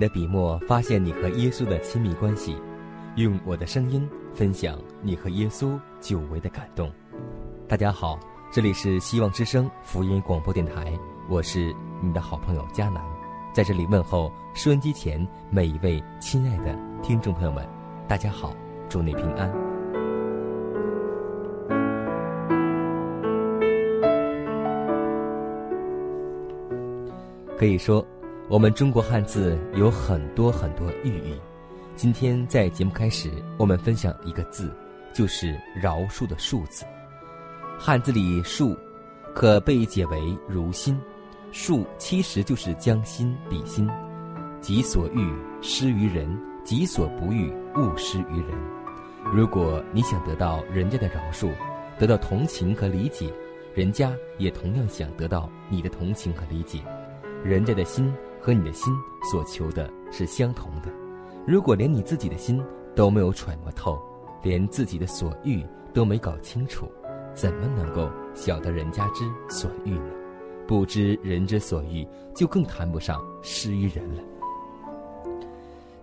的笔墨发现你和耶稣的亲密关系，用我的声音分享你和耶稣久违的感动。大家好，这里是希望之声福音广播电台，我是你的好朋友佳楠，在这里问候收音机前每一位亲爱的听众朋友们，大家好，祝你平安。可以说，我们中国汉字有很多很多寓意。今天在节目开始，我们分享一个字，就是“饶恕”的“恕”字。汉字里“恕”可被解为如心，“恕”其实就是将心比心，己所欲施于人，己所不欲勿施于人。如果你想得到人家的饶恕，得到同情和理解，人家也同样想得到你的同情和理解。人家的心和你的心所求的是相同的。如果连你自己的心都没有揣摩透，连自己的所欲都没搞清楚，怎么能够晓得人家之所欲呢？不知人之所欲，就更谈不上施于人了。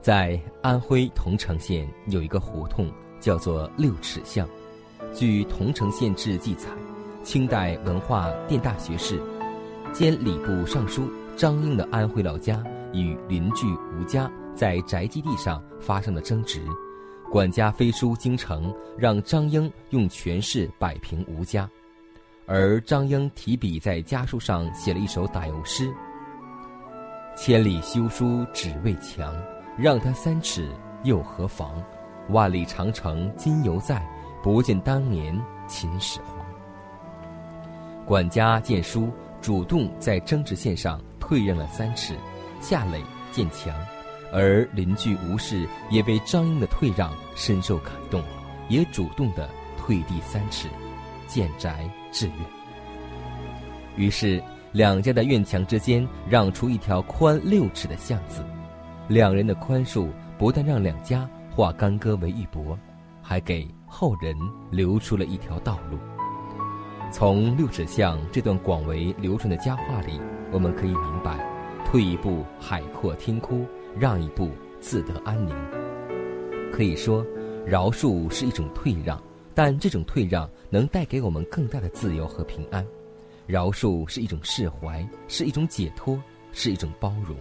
在安徽桐城县有一个胡同，叫做六尺巷。据《桐城县志》记载，清代文化殿大学士兼礼部尚书。张英的安徽老家与邻居吴家在宅基地上发生了争执，管家飞书京城，让张英用权势摆平吴家，而张英提笔在家书上写了一首打油诗：“千里修书只为墙，让他三尺又何妨？万里长城今犹在，不见当年秦始皇。”管家见书，主动在争执线上。退让了三尺，下垒建墙，而邻居吴氏也被张英的退让深受感动，也主动的退地三尺，建宅致院。于是两家的院墙之间让出一条宽六尺的巷子，两人的宽恕不但让两家化干戈为玉帛，还给后人留出了一条道路。从六尺巷这段广为流传的佳话里。我们可以明白，退一步海阔天空，让一步自得安宁。可以说，饶恕是一种退让，但这种退让能带给我们更大的自由和平安。饶恕是一种释怀，是一种解脱，是一种包容，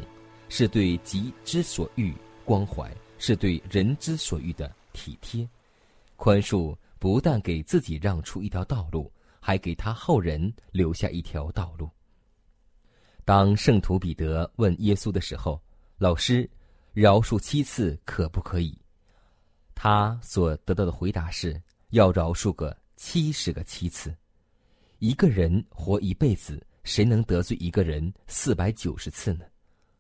是对己之所欲关怀，是对人之所欲的体贴。宽恕不但给自己让出一条道路，还给他后人留下一条道路。当圣徒彼得问耶稣的时候：“老师，饶恕七次可不可以？”他所得到的回答是：“要饶恕个七十个七次。”一个人活一辈子，谁能得罪一个人四百九十次呢？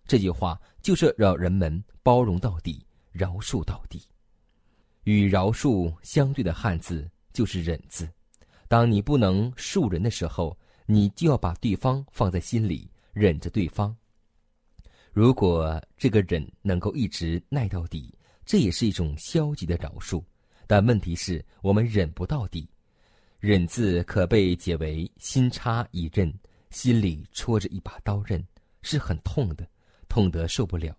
这句话就是让人们包容到底，饶恕到底。与饶恕相对的汉字就是忍字。当你不能恕人的时候，你就要把对方放在心里。忍着对方。如果这个忍能够一直耐到底，这也是一种消极的饶恕。但问题是我们忍不到底。忍字可被解为心插一刃，心里戳着一把刀刃，是很痛的。痛得受不了，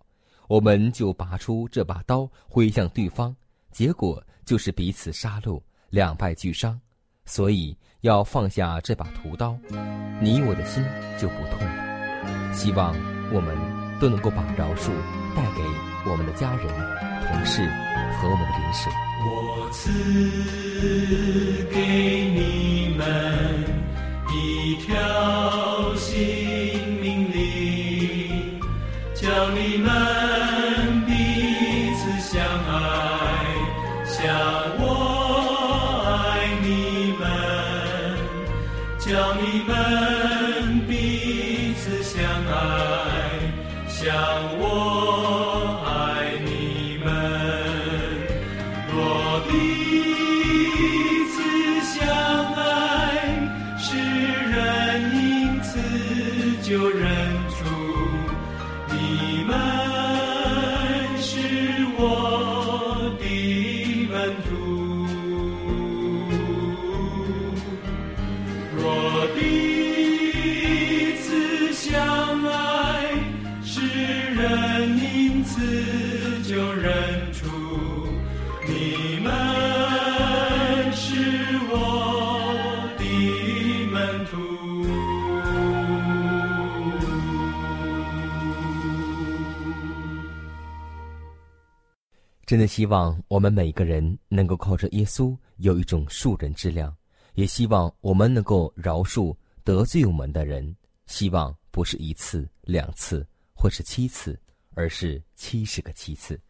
我们就拔出这把刀挥向对方，结果就是彼此杀戮，两败俱伤。所以要放下这把屠刀，你我的心就不痛了。希望我们都能够把饶恕带给我们的家人、同事和我们的邻舍。我赐给你们一条新命令，叫你们彼此相爱，相叫此就认出你们是我的门徒。真的希望我们每个人能够靠着耶稣有一种恕人之量，也希望我们能够饶恕得罪我们的人。希望不是一次、两次，或是七次，而是七十个七次。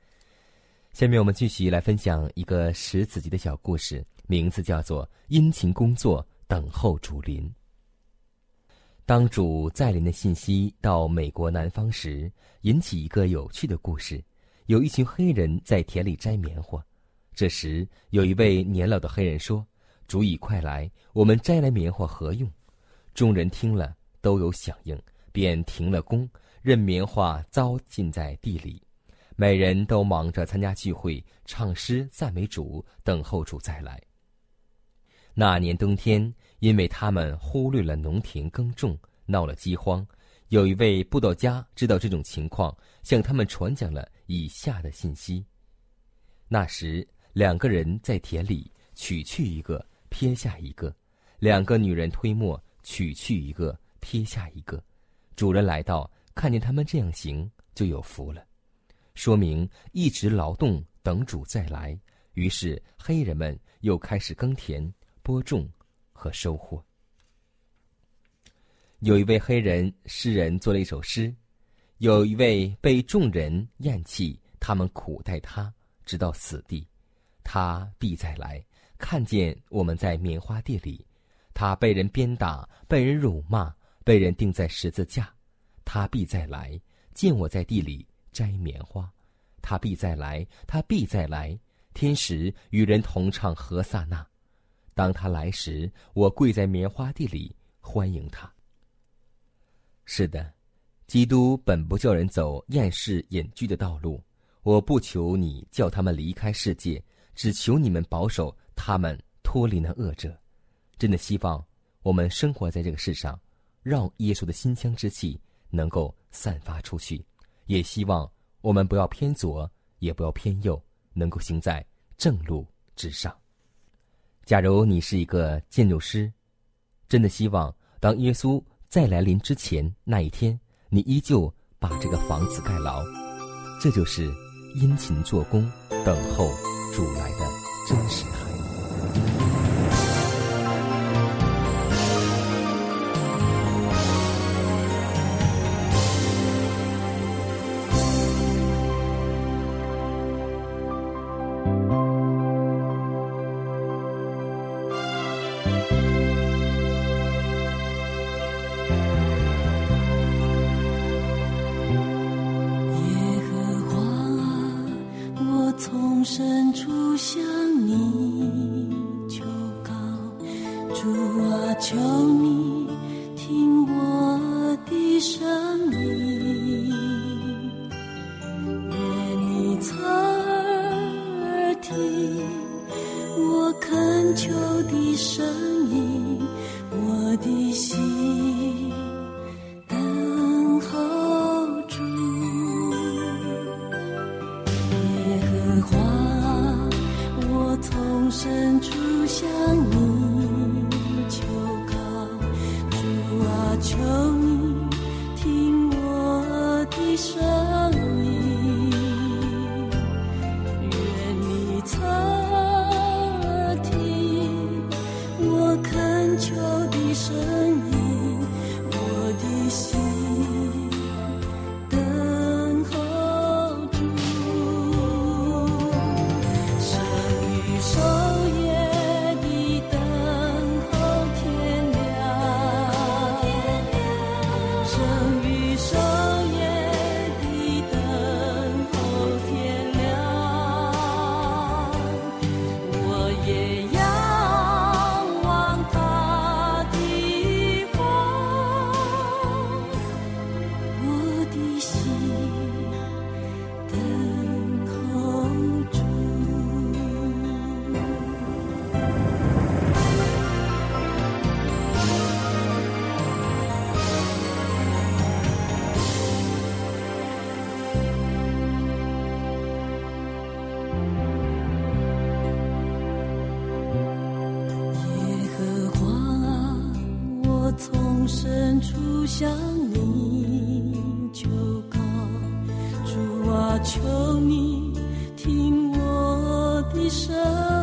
下面我们继续来分享一个十子集的小故事，名字叫做《殷勤工作，等候主临》。当主再临的信息到美国南方时，引起一个有趣的故事。有一群黑人在田里摘棉花，这时有一位年老的黑人说：“主已快来，我们摘来棉花何用？”众人听了都有响应，便停了工，任棉花糟浸在地里。每人都忙着参加聚会、唱诗、赞美主，等候主再来。那年冬天，因为他们忽略了农田耕种，闹了饥荒。有一位布道家知道这种情况，向他们传讲了以下的信息：那时，两个人在田里取去一个，撇下一个；两个女人推磨，取去一个，撇下一个。主人来到，看见他们这样行，就有福了。说明一直劳动等主再来。于是黑人们又开始耕田、播种和收获。有一位黑人诗人做了一首诗，有一位被众人厌弃，他们苦待他，直到死地，他必再来。看见我们在棉花地里，他被人鞭打，被人辱骂，被人钉在十字架，他必再来。见我在地里摘棉花，他必再来，他必再来。天使与人同唱何萨那，当他来时，我跪在棉花地里欢迎他。是的，基督本不叫人走厌世隐居的道路。我不求你叫他们离开世界，只求你们保守他们脱离那恶者。真的希望我们生活在这个世上，让耶稣的馨香之气能够散发出去。也希望我们不要偏左，也不要偏右，能够行在正路之上。假如你是一个建筑师，真的希望当耶稣。在来临之前那一天，你依旧把这个房子盖牢，这就是殷勤做工、等候主来的真实侧耳听我恳求的声音我的心。生。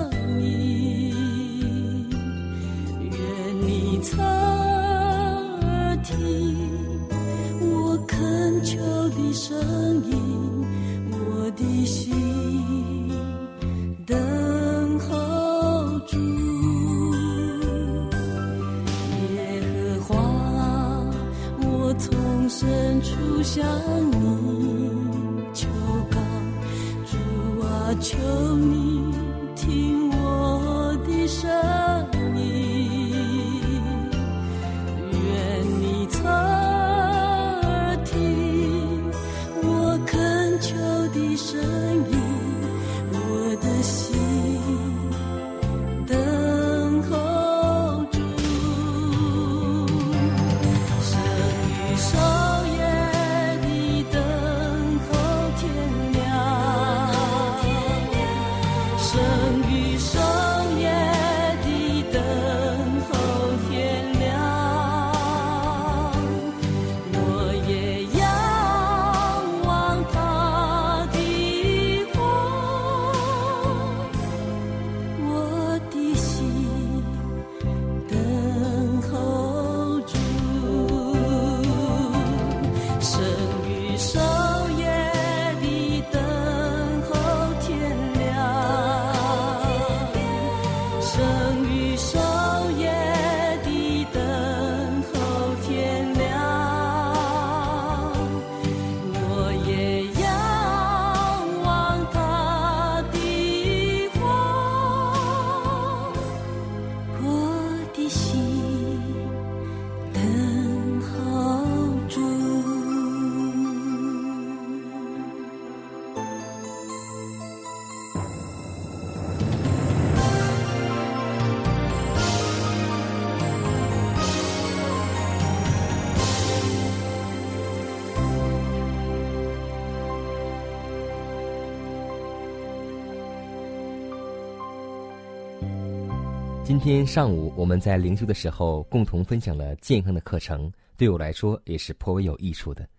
今天上午我们在灵修的时候共同分享了健康的课程，对我来说也是颇为有益处的。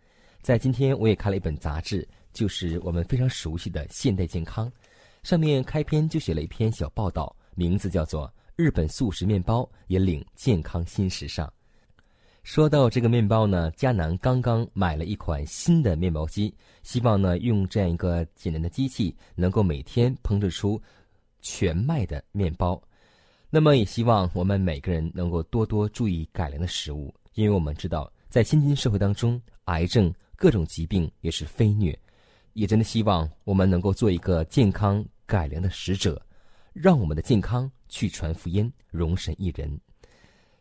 在今天我也看了一本杂志，就是我们非常熟悉的《现代健康》，上面开篇就写了一篇小报道，名字叫做《日本素食面包引领健康新时尚》。说到这个面包呢，迦南刚刚买了一款新的面包机，希望呢用这样一个简单的机器，能够每天烹制出全麦的面包。那么也希望我们每个人能够多多注意改良的食物，因为我们知道，在现今社会当中，癌症、各种疾病也是非虐。也真的希望我们能够做一个健康改良的使者，让我们的健康去传福音，容神一人。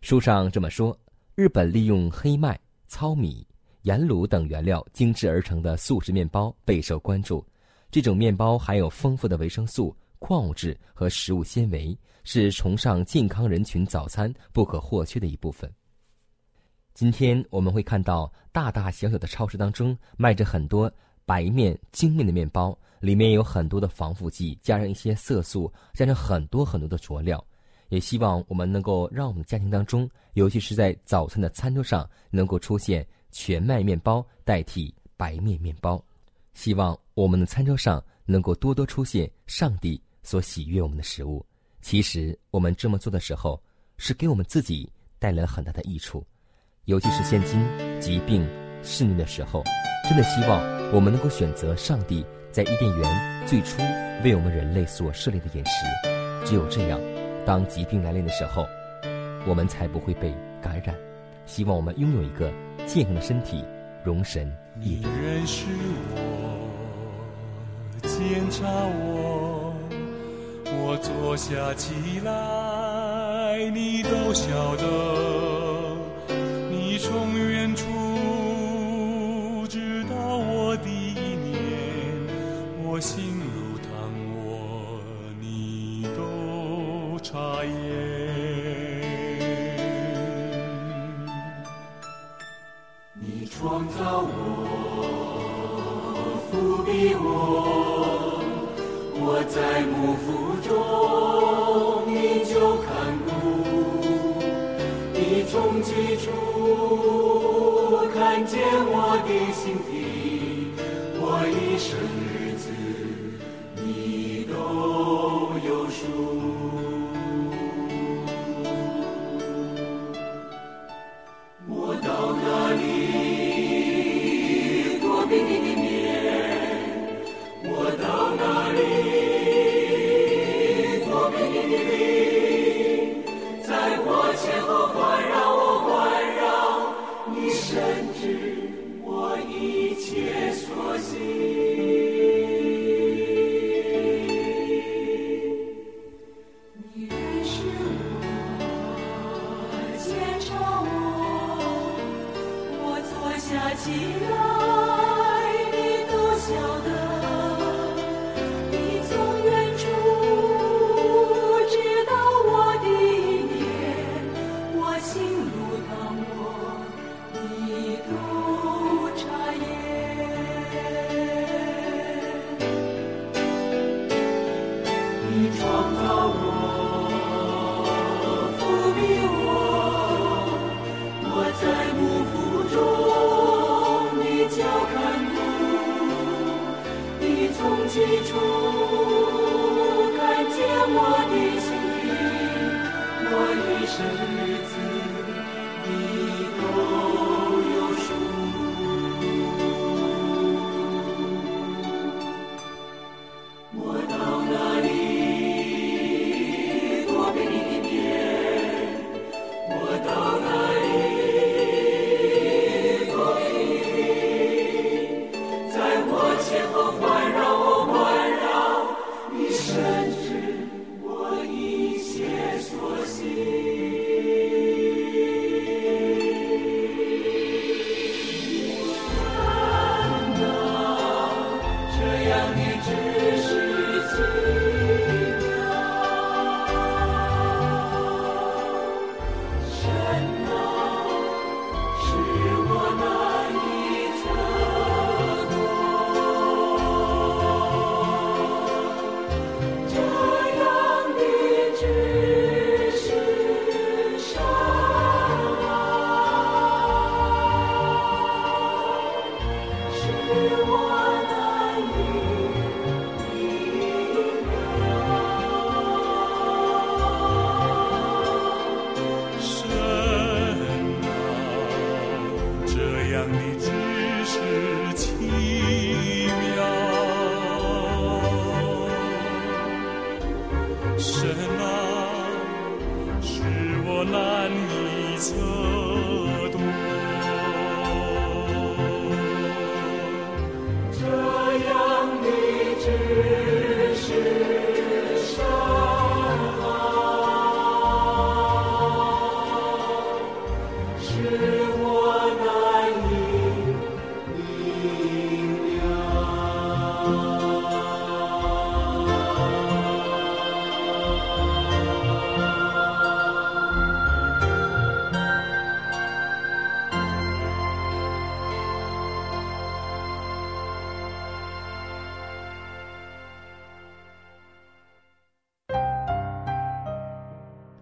书上这么说：日本利用黑麦、糙米、盐卤等原料精制而成的素食面包备受关注。这种面包含有丰富的维生素、矿物质和食物纤维，是崇尚健康人群早餐不可或缺的一部分。今天我们会看到大大小小的超市当中卖着很多白面精面的面包，里面有很多的防腐剂，加上一些色素，加上很多很多的佐料。也希望我们能够让我们的家庭当中，尤其是在早餐的餐桌上，能够出现全麦面包代替白面面包。希望我们的餐桌上能够多多出现上帝所喜悦我们的食物。其实我们这么做的时候，是给我们自己带来了很大的益处，尤其是现今疾病肆虐的时候，真的希望我们能够选择上帝在伊甸园最初为我们人类所设立的饮食。只有这样，当疾病来临的时候，我们才不会被感染。希望我们拥有一个健康的身体，容神一你人。认识我，检查我，我坐下起来，你都晓得。你从远处知道我的一年，我心如汤我，你都察言。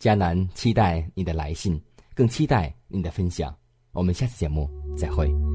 迦南期待你的来信，更期待你的分享。我们下次节目再会。